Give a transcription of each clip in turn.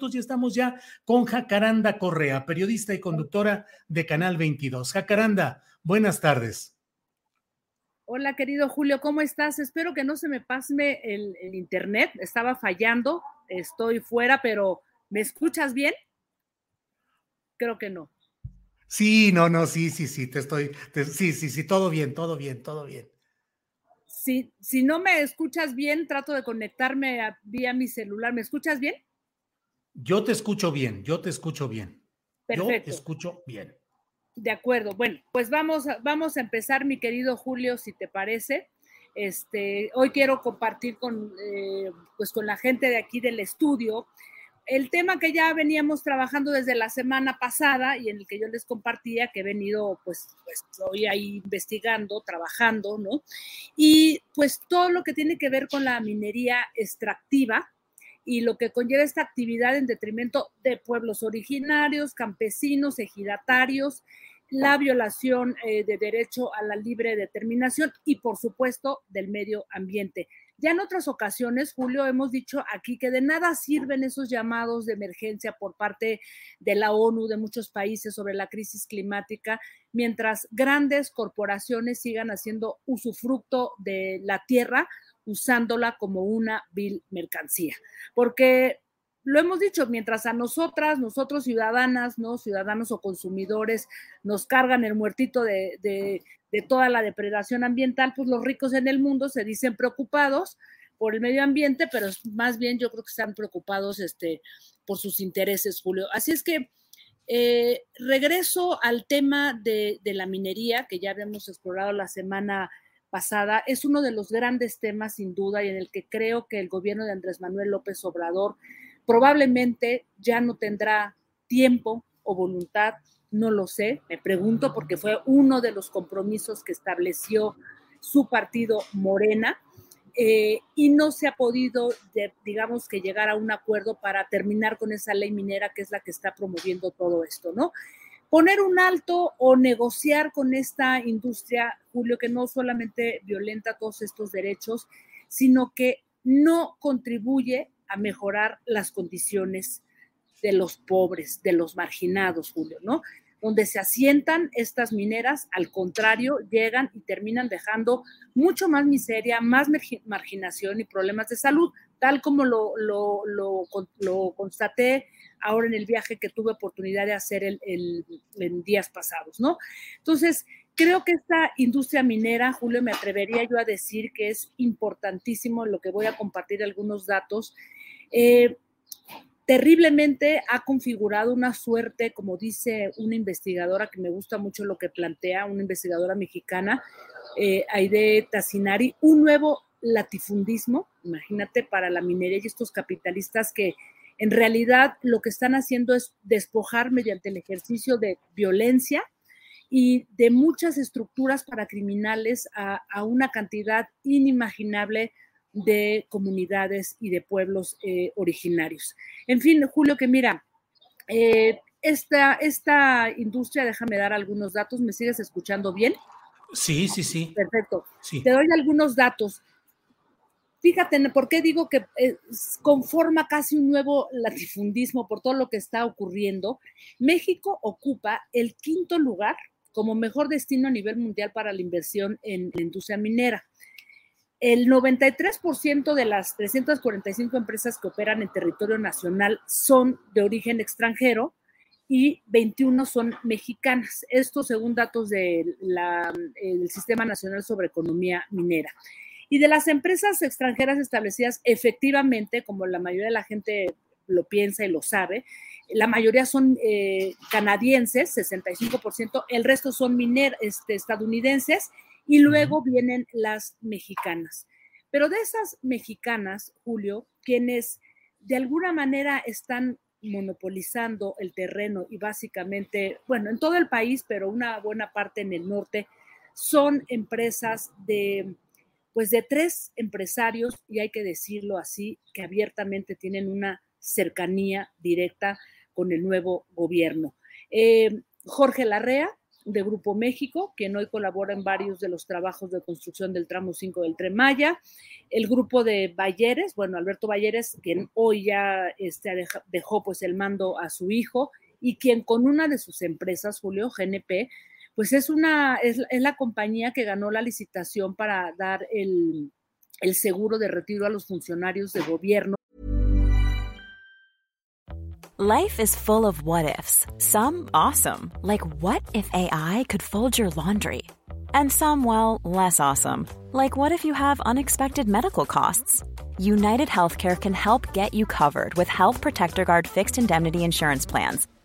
Y estamos ya con Jacaranda Correa, periodista y conductora de Canal 22. Jacaranda, buenas tardes. Hola, querido Julio, ¿cómo estás? Espero que no se me pase el, el, internet. Estaba fallando, estoy fuera, pero ¿me escuchas bien? Creo que no. Sí, no, no, sí, sí, sí, te estoy, te, sí, sí, sí, todo bien, todo bien, todo bien. Si, si no me escuchas bien, trato de conectarme a, vía mi celular. ¿Me escuchas bien? Yo te escucho bien, yo te escucho bien. Perfecto. Yo te escucho bien. De acuerdo. Bueno, pues vamos, vamos a empezar, mi querido Julio, si te parece. Este, hoy quiero compartir con, eh, pues con la gente de aquí del estudio el tema que ya veníamos trabajando desde la semana pasada y en el que yo les compartía que he venido pues, pues hoy ahí investigando, trabajando, ¿no? Y pues todo lo que tiene que ver con la minería extractiva, y lo que conlleva esta actividad en detrimento de pueblos originarios, campesinos, ejidatarios, la violación eh, de derecho a la libre determinación y, por supuesto, del medio ambiente. Ya en otras ocasiones, Julio, hemos dicho aquí que de nada sirven esos llamados de emergencia por parte de la ONU, de muchos países sobre la crisis climática, mientras grandes corporaciones sigan haciendo usufructo de la tierra, usándola como una vil mercancía. Porque lo hemos dicho, mientras a nosotras, nosotros ciudadanas, ¿no? Ciudadanos o consumidores, nos cargan el muertito de, de, toda la depredación ambiental, pues los ricos en el mundo se dicen preocupados por el medio ambiente, pero más bien yo creo que están preocupados este, por sus intereses, Julio. Así es que eh, regreso al tema de, de la minería, que ya habíamos explorado la semana pasada, es uno de los grandes temas sin duda y en el que creo que el gobierno de Andrés Manuel López Obrador probablemente ya no tendrá tiempo o voluntad, no lo sé, me pregunto porque fue uno de los compromisos que estableció su partido Morena eh, y no se ha podido, digamos que llegar a un acuerdo para terminar con esa ley minera que es la que está promoviendo todo esto, ¿no? Poner un alto o negociar con esta industria, Julio, que no solamente violenta todos estos derechos, sino que no contribuye a mejorar las condiciones de los pobres, de los marginados, Julio, ¿no? Donde se asientan estas mineras, al contrario, llegan y terminan dejando mucho más miseria, más marginación y problemas de salud, tal como lo, lo, constaté ahora en el viaje que tuve oportunidad de hacer el, el, en días pasados, ¿no? Entonces, creo que esta industria minera, Julio, me atrevería yo a decir que es importantísimo, lo que voy a compartir algunos datos. Eh, terriblemente ha configurado una suerte, como dice una investigadora que me gusta mucho lo que plantea, una investigadora mexicana, eh, Aide Tassinari, un nuevo latifundismo, imagínate, para la minería y estos capitalistas que en realidad lo que están haciendo es despojar mediante el ejercicio de violencia y de muchas estructuras para criminales a, a una cantidad inimaginable de comunidades y de pueblos eh, originarios. En fin, Julio, que mira, eh, esta, esta industria, déjame dar algunos datos, ¿me sigues escuchando bien? Sí, sí, sí. Perfecto. Sí. Te doy algunos datos. Fíjate, ¿por qué digo que eh, conforma casi un nuevo latifundismo por todo lo que está ocurriendo? México ocupa el quinto lugar como mejor destino a nivel mundial para la inversión en la industria minera. El 93% de las 345 empresas que operan en territorio nacional son de origen extranjero y 21 son mexicanas. Esto según datos del Sistema Nacional sobre Economía Minera. Y de las empresas extranjeras establecidas, efectivamente, como la mayoría de la gente lo piensa y lo sabe, la mayoría son eh, canadienses, 65%, el resto son miner, este, estadounidenses y luego vienen las mexicanas. Pero de esas mexicanas, Julio, quienes de alguna manera están monopolizando el terreno y básicamente, bueno, en todo el país, pero una buena parte en el norte, son empresas de, pues de tres empresarios, y hay que decirlo así, que abiertamente tienen una cercanía directa con el nuevo gobierno. Eh, Jorge Larrea, de Grupo México, quien hoy colabora en varios de los trabajos de construcción del tramo 5 del Tren Maya, el grupo de Bayeres, bueno, Alberto Bayeres, quien hoy ya este, dejó pues el mando a su hijo y quien con una de sus empresas, Julio GNP, pues es una, es, la compañía que ganó la licitación para dar el, el seguro de retiro a los funcionarios de gobierno Life is full of what ifs. Some awesome, like what if AI could fold your laundry? And some, well, less awesome, like what if you have unexpected medical costs? United Healthcare can help get you covered with Health Protector Guard fixed indemnity insurance plans.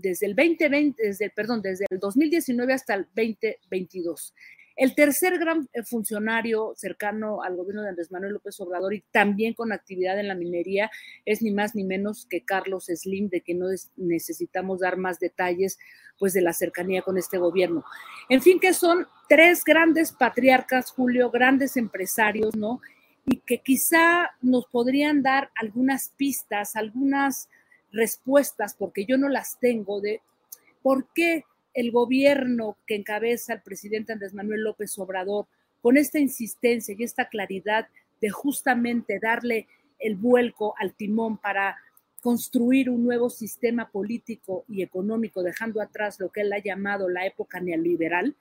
desde el 2020, desde, perdón, desde el 2019 hasta el 2022. El tercer gran eh, funcionario cercano al gobierno de Andrés Manuel López Obrador y también con actividad en la minería es ni más ni menos que Carlos Slim, de que no necesitamos dar más detalles pues de la cercanía con este gobierno. En fin, que son tres grandes patriarcas, Julio, grandes empresarios, ¿no? Y que quizá nos podrían dar algunas pistas, algunas respuestas, porque yo no las tengo, de por qué el gobierno que encabeza el presidente Andrés Manuel López Obrador, con esta insistencia y esta claridad de justamente darle el vuelco al timón para construir un nuevo sistema político y económico, dejando atrás lo que él ha llamado la época neoliberal,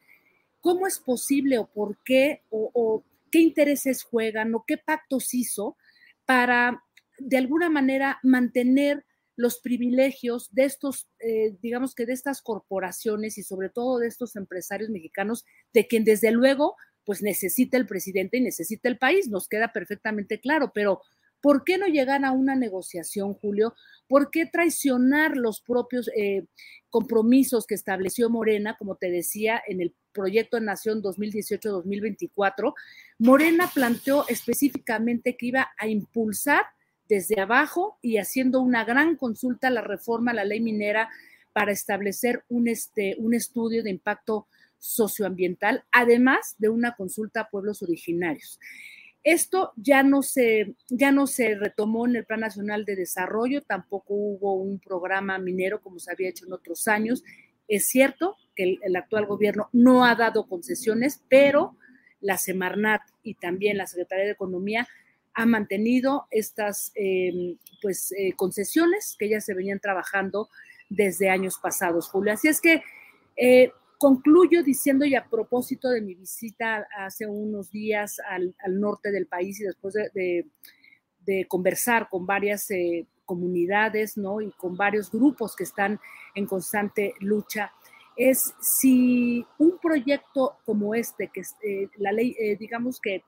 ¿cómo es posible o por qué o, qué intereses juegan o qué pactos hizo para de alguna manera mantener los privilegios de estos, eh, digamos que de estas corporaciones y sobre todo de estos empresarios mexicanos, de quien desde luego pues necesita el presidente y necesita el país, nos queda perfectamente claro, pero ¿por qué no llegar a una negociación, Julio? ¿Por qué traicionar los propios eh, compromisos que estableció Morena, como te decía, en el proyecto de Nación 2018-2024? Morena planteó específicamente que iba a impulsar desde abajo y haciendo una gran consulta a la reforma a la ley minera para establecer un, este, un estudio de impacto socioambiental, además de una consulta a pueblos originarios. Esto ya no se, ya no se retomó en el Plan Nacional de Desarrollo, tampoco hubo un programa minero como se había hecho en otros años. Es cierto que el, el actual gobierno no ha dado concesiones, pero la Semarnat y también la Secretaría de Economía ha mantenido estas eh, pues, eh, concesiones que ya se venían trabajando desde años pasados, Julio. Así es que eh, concluyo diciendo y a propósito de mi visita hace unos días al, norte del país y después de, de conversar con varias comunidades ¿no? y con varios grupos que están en constante lucha, es si un proyecto como este, que eh, la ley, eh, digamos que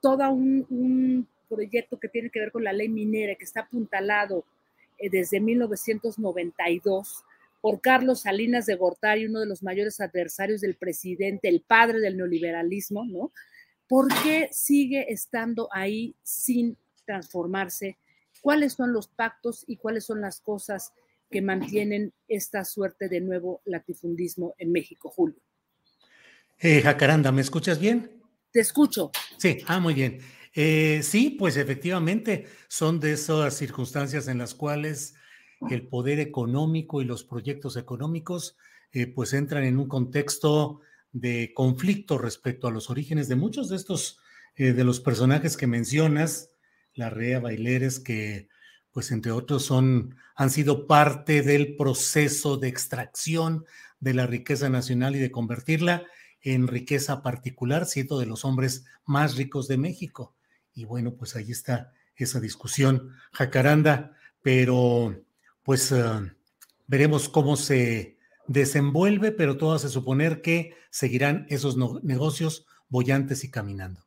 todo un, proyecto que tiene que ver con la ley minera, que está apuntalado eh, desde 1992 por Carlos Salinas de Gortari, uno de los mayores adversarios del presidente, el padre del neoliberalismo, ¿no? ¿Por qué sigue estando ahí sin transformarse? ¿Cuáles son los pactos y cuáles son las cosas que mantienen esta suerte de nuevo latifundismo en México, Julio. Eh, Jacaranda, ¿me escuchas bien? Te escucho. Sí, ah, muy bien. Eh, sí, pues efectivamente son de esas circunstancias en las cuales el poder económico y los proyectos económicos eh, pues entran en un contexto de conflicto respecto a los orígenes de muchos de estos, eh, de los personajes que mencionas, la Rea Baileres, que pues entre otros son, han sido parte del proceso de extracción de la riqueza nacional y de convertirla en riqueza particular, siendo de los hombres más ricos de México. Y bueno, pues ahí está esa discusión, Jacaranda, pero pues eh, veremos cómo se desenvuelve, pero todo hace suponer que seguirán esos negocios bollantes y caminando.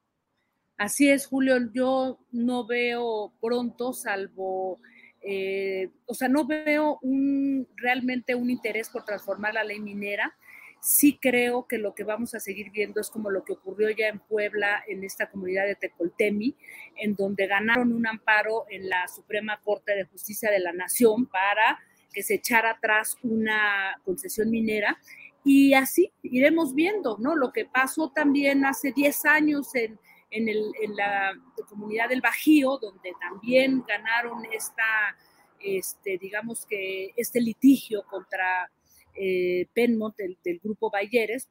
Así es, Julio, yo no veo pronto, salvo, eh, o sea, no veo un, realmente un interés por transformar la ley minera. Sí creo que lo que vamos a seguir viendo es como lo que ocurrió ya en Puebla, en esta comunidad de Tecoltemi, en donde ganaron un amparo en la Suprema Corte de Justicia de la Nación para que se echara atrás una concesión minera. Y así iremos viendo, ¿no? Lo que pasó también hace 10 años en, en, la comunidad del Bajío, donde también ganaron esta, este, digamos que este litigio contra eh, Penmont del, grupo Bayeres,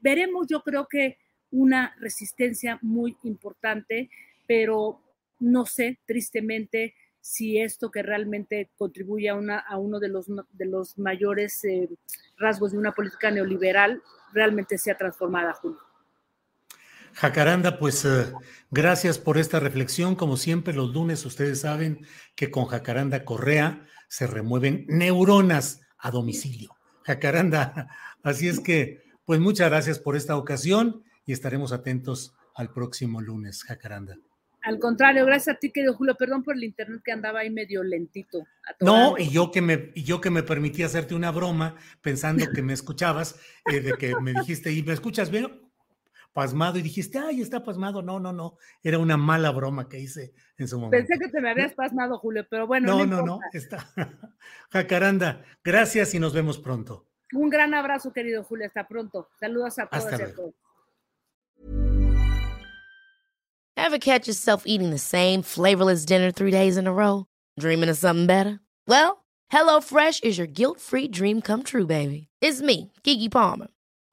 veremos yo creo que una resistencia muy importante, pero no sé, tristemente, si esto que realmente contribuye a, una, a uno de los, de los mayores eh, rasgos de una política neoliberal realmente sea transformada, Julio. Jacaranda, pues eh, gracias por esta reflexión. Como siempre, los lunes ustedes saben que con Jacaranda Correa se remueven neuronas a domicilio. Jacaranda, así es que, pues muchas gracias por esta ocasión y estaremos atentos al próximo lunes, Jacaranda. Al contrario, gracias a ti, querido Julio. Perdón por el internet que andaba ahí medio lentito. No, y yo que me, y yo que me permití hacerte una broma pensando que me escuchabas, eh, de que me dijiste, ¿y me escuchas bien? Pasmado y dijiste, ay, está pasmado. No, no, no. Era una mala broma que hice en su momento. Pensé que te me habías pasmado, Julio, pero bueno. No, no, no, está. Jacaranda, gracias y nos vemos pronto. Un gran abrazo, querido Julio. Hasta pronto. Saludos a todos y a todos. Ever catch yourself eating the same flavorless dinner three days in a row? Dreaming of something better? Well, HelloFresh is your guilt-free dream come true, baby. It's me, Kiki Palmer.